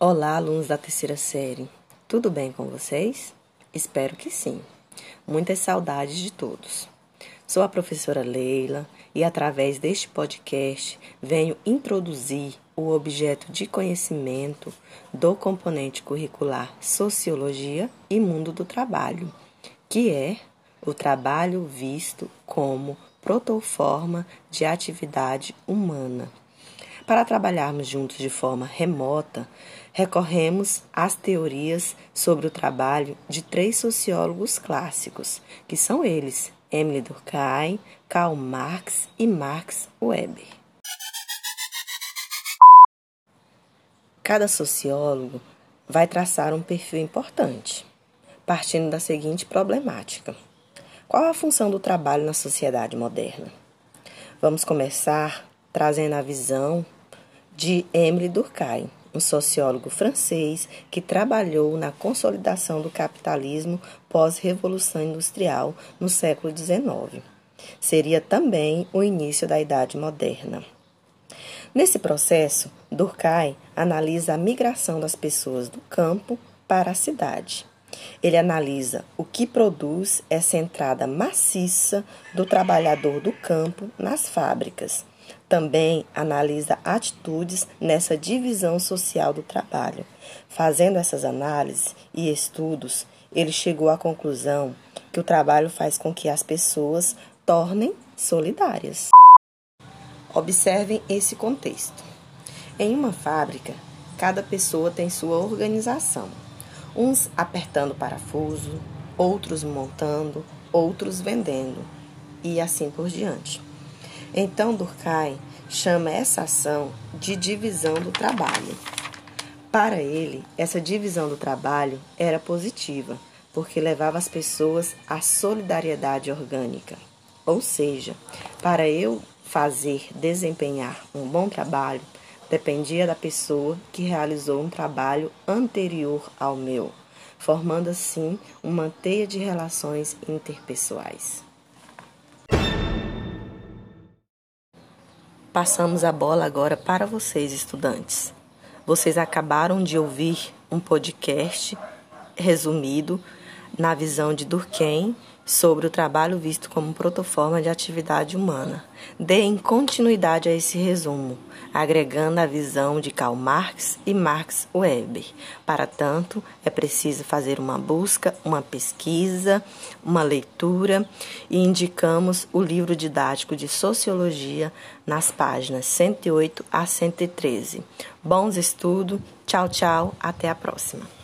Olá, alunos da terceira série. Tudo bem com vocês? Espero que sim. Muitas saudades de todos. Sou a professora Leila e, através deste podcast, venho introduzir o objeto de conhecimento do componente curricular Sociologia e Mundo do Trabalho, que é o trabalho visto como protoforma de atividade humana. Para trabalharmos juntos de forma remota, recorremos às teorias sobre o trabalho de três sociólogos clássicos, que são eles: Emile Durkheim, Karl Marx e Max Weber. Cada sociólogo vai traçar um perfil importante, partindo da seguinte problemática: qual a função do trabalho na sociedade moderna? Vamos começar trazendo a visão de Emile Durkheim, um sociólogo francês que trabalhou na consolidação do capitalismo pós-revolução industrial no século XIX. Seria também o início da Idade Moderna. Nesse processo, Durkheim analisa a migração das pessoas do campo para a cidade. Ele analisa o que produz essa entrada maciça do trabalhador do campo nas fábricas também analisa atitudes nessa divisão social do trabalho. Fazendo essas análises e estudos, ele chegou à conclusão que o trabalho faz com que as pessoas tornem solidárias. Observem esse contexto. Em uma fábrica, cada pessoa tem sua organização. Uns apertando parafuso, outros montando, outros vendendo e assim por diante. Então, Durkheim chama essa ação de divisão do trabalho. Para ele, essa divisão do trabalho era positiva, porque levava as pessoas à solidariedade orgânica. Ou seja, para eu fazer, desempenhar um bom trabalho, dependia da pessoa que realizou um trabalho anterior ao meu, formando assim uma teia de relações interpessoais. Passamos a bola agora para vocês, estudantes. Vocês acabaram de ouvir um podcast resumido na visão de Durkheim sobre o trabalho visto como protoforma de atividade humana. Deem continuidade a esse resumo, agregando a visão de Karl Marx e Max Weber. Para tanto, é preciso fazer uma busca, uma pesquisa, uma leitura e indicamos o livro didático de Sociologia nas páginas 108 a 113. Bons estudos, tchau, tchau, até a próxima.